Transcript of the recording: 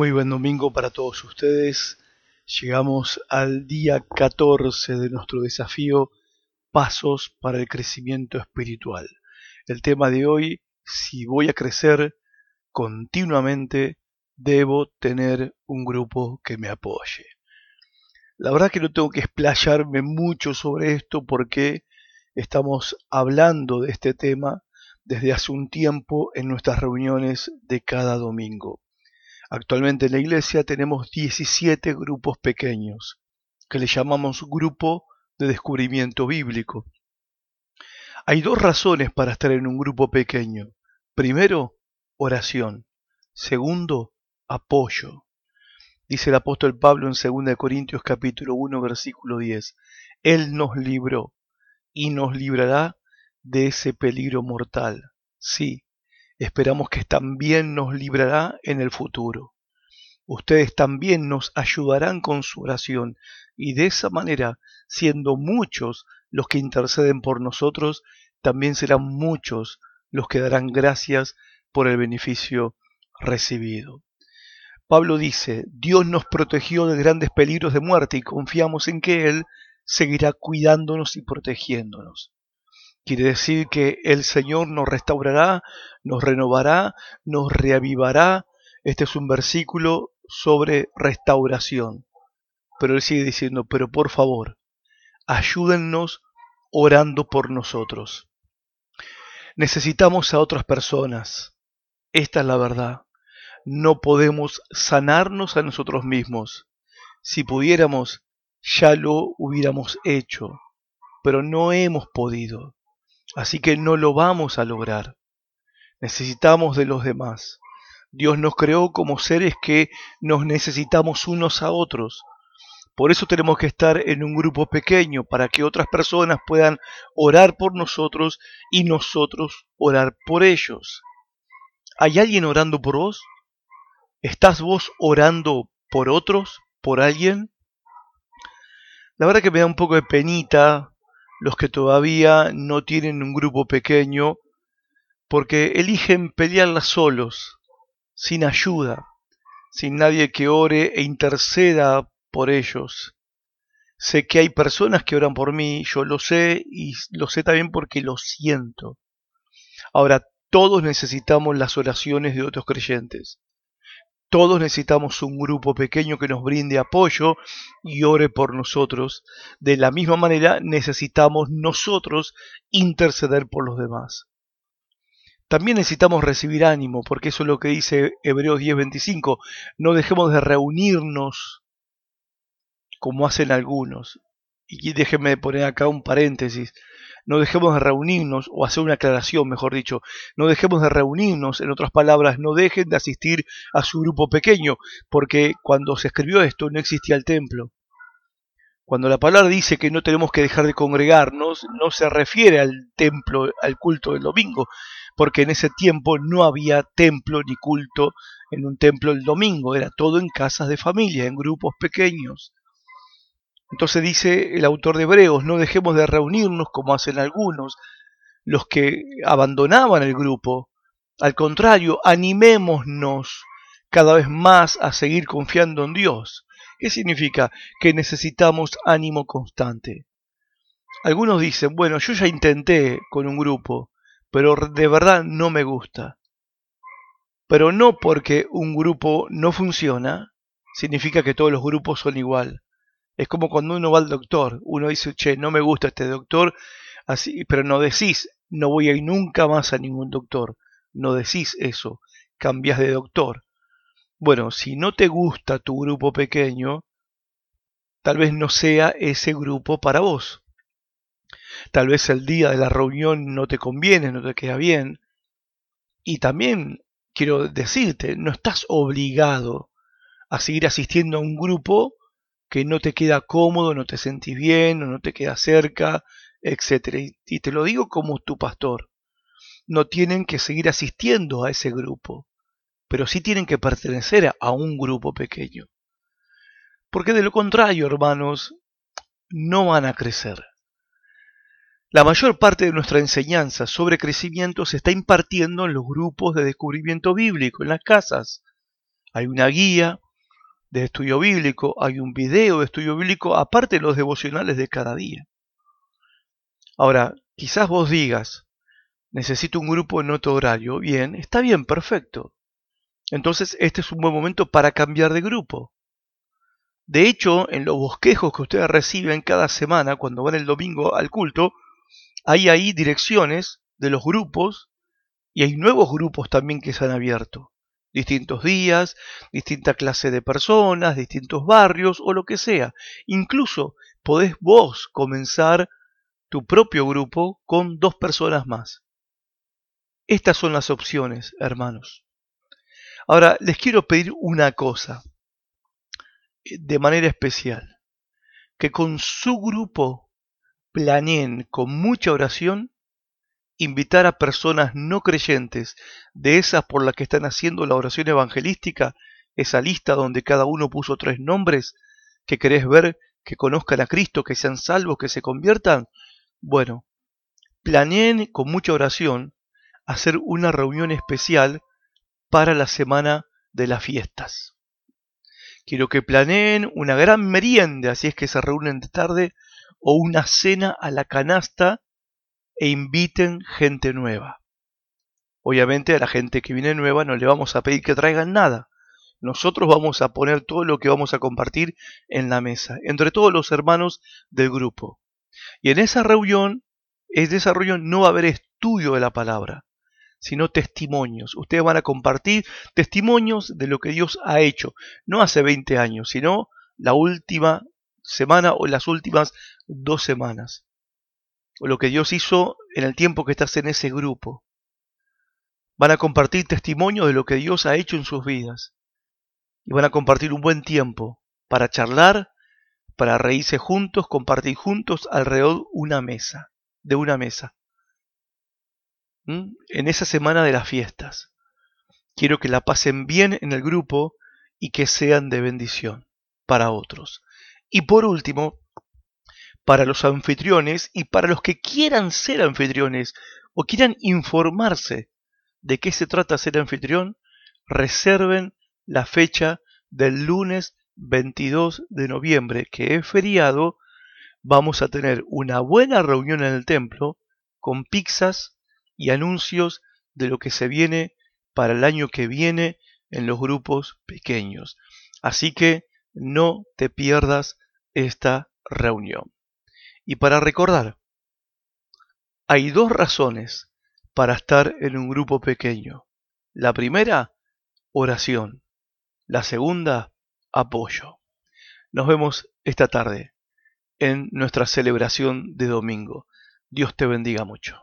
Muy buen domingo para todos ustedes. Llegamos al día 14 de nuestro desafío Pasos para el crecimiento espiritual. El tema de hoy, si voy a crecer continuamente, debo tener un grupo que me apoye. La verdad que no tengo que explayarme mucho sobre esto porque estamos hablando de este tema desde hace un tiempo en nuestras reuniones de cada domingo. Actualmente en la iglesia tenemos 17 grupos pequeños, que le llamamos grupo de descubrimiento bíblico. Hay dos razones para estar en un grupo pequeño. Primero, oración. Segundo, apoyo. Dice el apóstol Pablo en 2 Corintios capítulo 1 versículo 10. Él nos libró y nos librará de ese peligro mortal. Sí, Esperamos que también nos librará en el futuro. Ustedes también nos ayudarán con su oración y de esa manera, siendo muchos los que interceden por nosotros, también serán muchos los que darán gracias por el beneficio recibido. Pablo dice, Dios nos protegió de grandes peligros de muerte y confiamos en que Él seguirá cuidándonos y protegiéndonos. Quiere decir que el Señor nos restaurará, nos renovará, nos reavivará. Este es un versículo sobre restauración. Pero Él sigue diciendo, pero por favor, ayúdennos orando por nosotros. Necesitamos a otras personas. Esta es la verdad. No podemos sanarnos a nosotros mismos. Si pudiéramos, ya lo hubiéramos hecho, pero no hemos podido. Así que no lo vamos a lograr. Necesitamos de los demás. Dios nos creó como seres que nos necesitamos unos a otros. Por eso tenemos que estar en un grupo pequeño para que otras personas puedan orar por nosotros y nosotros orar por ellos. ¿Hay alguien orando por vos? ¿Estás vos orando por otros? ¿Por alguien? La verdad que me da un poco de penita los que todavía no tienen un grupo pequeño, porque eligen pelearla solos, sin ayuda, sin nadie que ore e interceda por ellos. Sé que hay personas que oran por mí, yo lo sé y lo sé también porque lo siento. Ahora, todos necesitamos las oraciones de otros creyentes. Todos necesitamos un grupo pequeño que nos brinde apoyo y ore por nosotros. De la misma manera necesitamos nosotros interceder por los demás. También necesitamos recibir ánimo, porque eso es lo que dice Hebreos 10:25. No dejemos de reunirnos como hacen algunos. Y déjenme poner acá un paréntesis no dejemos de reunirnos, o hacer una aclaración, mejor dicho, no dejemos de reunirnos, en otras palabras, no dejen de asistir a su grupo pequeño, porque cuando se escribió esto no existía el templo. Cuando la palabra dice que no tenemos que dejar de congregarnos, no se refiere al templo, al culto del domingo, porque en ese tiempo no había templo ni culto en un templo el domingo, era todo en casas de familia, en grupos pequeños. Entonces dice el autor de Hebreos, no dejemos de reunirnos como hacen algunos, los que abandonaban el grupo. Al contrario, animémonos cada vez más a seguir confiando en Dios. ¿Qué significa? Que necesitamos ánimo constante. Algunos dicen, bueno, yo ya intenté con un grupo, pero de verdad no me gusta. Pero no porque un grupo no funciona, significa que todos los grupos son igual. Es como cuando uno va al doctor, uno dice, che, no me gusta este doctor, así, pero no decís, no voy a ir nunca más a ningún doctor. No decís eso, cambias de doctor. Bueno, si no te gusta tu grupo pequeño, tal vez no sea ese grupo para vos. Tal vez el día de la reunión no te conviene, no te queda bien. Y también quiero decirte, no estás obligado a seguir asistiendo a un grupo que no te queda cómodo, no te sentís bien, o no te queda cerca, etc. Y te lo digo como tu pastor. No tienen que seguir asistiendo a ese grupo, pero sí tienen que pertenecer a un grupo pequeño. Porque de lo contrario, hermanos, no van a crecer. La mayor parte de nuestra enseñanza sobre crecimiento se está impartiendo en los grupos de descubrimiento bíblico, en las casas. Hay una guía de estudio bíblico, hay un video de estudio bíblico, aparte de los devocionales de cada día. Ahora, quizás vos digas, necesito un grupo en otro horario. Bien, está bien, perfecto. Entonces este es un buen momento para cambiar de grupo. De hecho, en los bosquejos que ustedes reciben cada semana cuando van el domingo al culto, hay ahí direcciones de los grupos y hay nuevos grupos también que se han abierto. Distintos días, distinta clase de personas, distintos barrios o lo que sea. Incluso podés vos comenzar tu propio grupo con dos personas más. Estas son las opciones, hermanos. Ahora, les quiero pedir una cosa eh, de manera especial. Que con su grupo planeen con mucha oración invitar a personas no creyentes, de esas por las que están haciendo la oración evangelística, esa lista donde cada uno puso tres nombres, que querés ver que conozcan a Cristo, que sean salvos, que se conviertan, bueno, planeen con mucha oración hacer una reunión especial para la semana de las fiestas. Quiero que planeen una gran merienda, así es que se reúnen de tarde, o una cena a la canasta e inviten gente nueva. Obviamente a la gente que viene nueva no le vamos a pedir que traigan nada. Nosotros vamos a poner todo lo que vamos a compartir en la mesa, entre todos los hermanos del grupo. Y en esa reunión, en esa reunión no va a haber estudio de la palabra, sino testimonios. Ustedes van a compartir testimonios de lo que Dios ha hecho, no hace 20 años, sino la última semana o las últimas dos semanas. Lo que Dios hizo en el tiempo que estás en ese grupo. Van a compartir testimonios de lo que Dios ha hecho en sus vidas. Y van a compartir un buen tiempo para charlar para reírse juntos, compartir juntos alrededor una mesa, de una mesa. ¿Mm? En esa semana de las fiestas. Quiero que la pasen bien en el grupo y que sean de bendición para otros. Y por último, para los anfitriones y para los que quieran ser anfitriones o quieran informarse de qué se trata ser anfitrión, reserven la fecha del lunes 22 de noviembre, que es feriado, vamos a tener una buena reunión en el templo con pizzas y anuncios de lo que se viene para el año que viene en los grupos pequeños. Así que no te pierdas esta reunión. Y para recordar, hay dos razones para estar en un grupo pequeño. La primera, oración. La segunda, apoyo. Nos vemos esta tarde en nuestra celebración de domingo. Dios te bendiga mucho.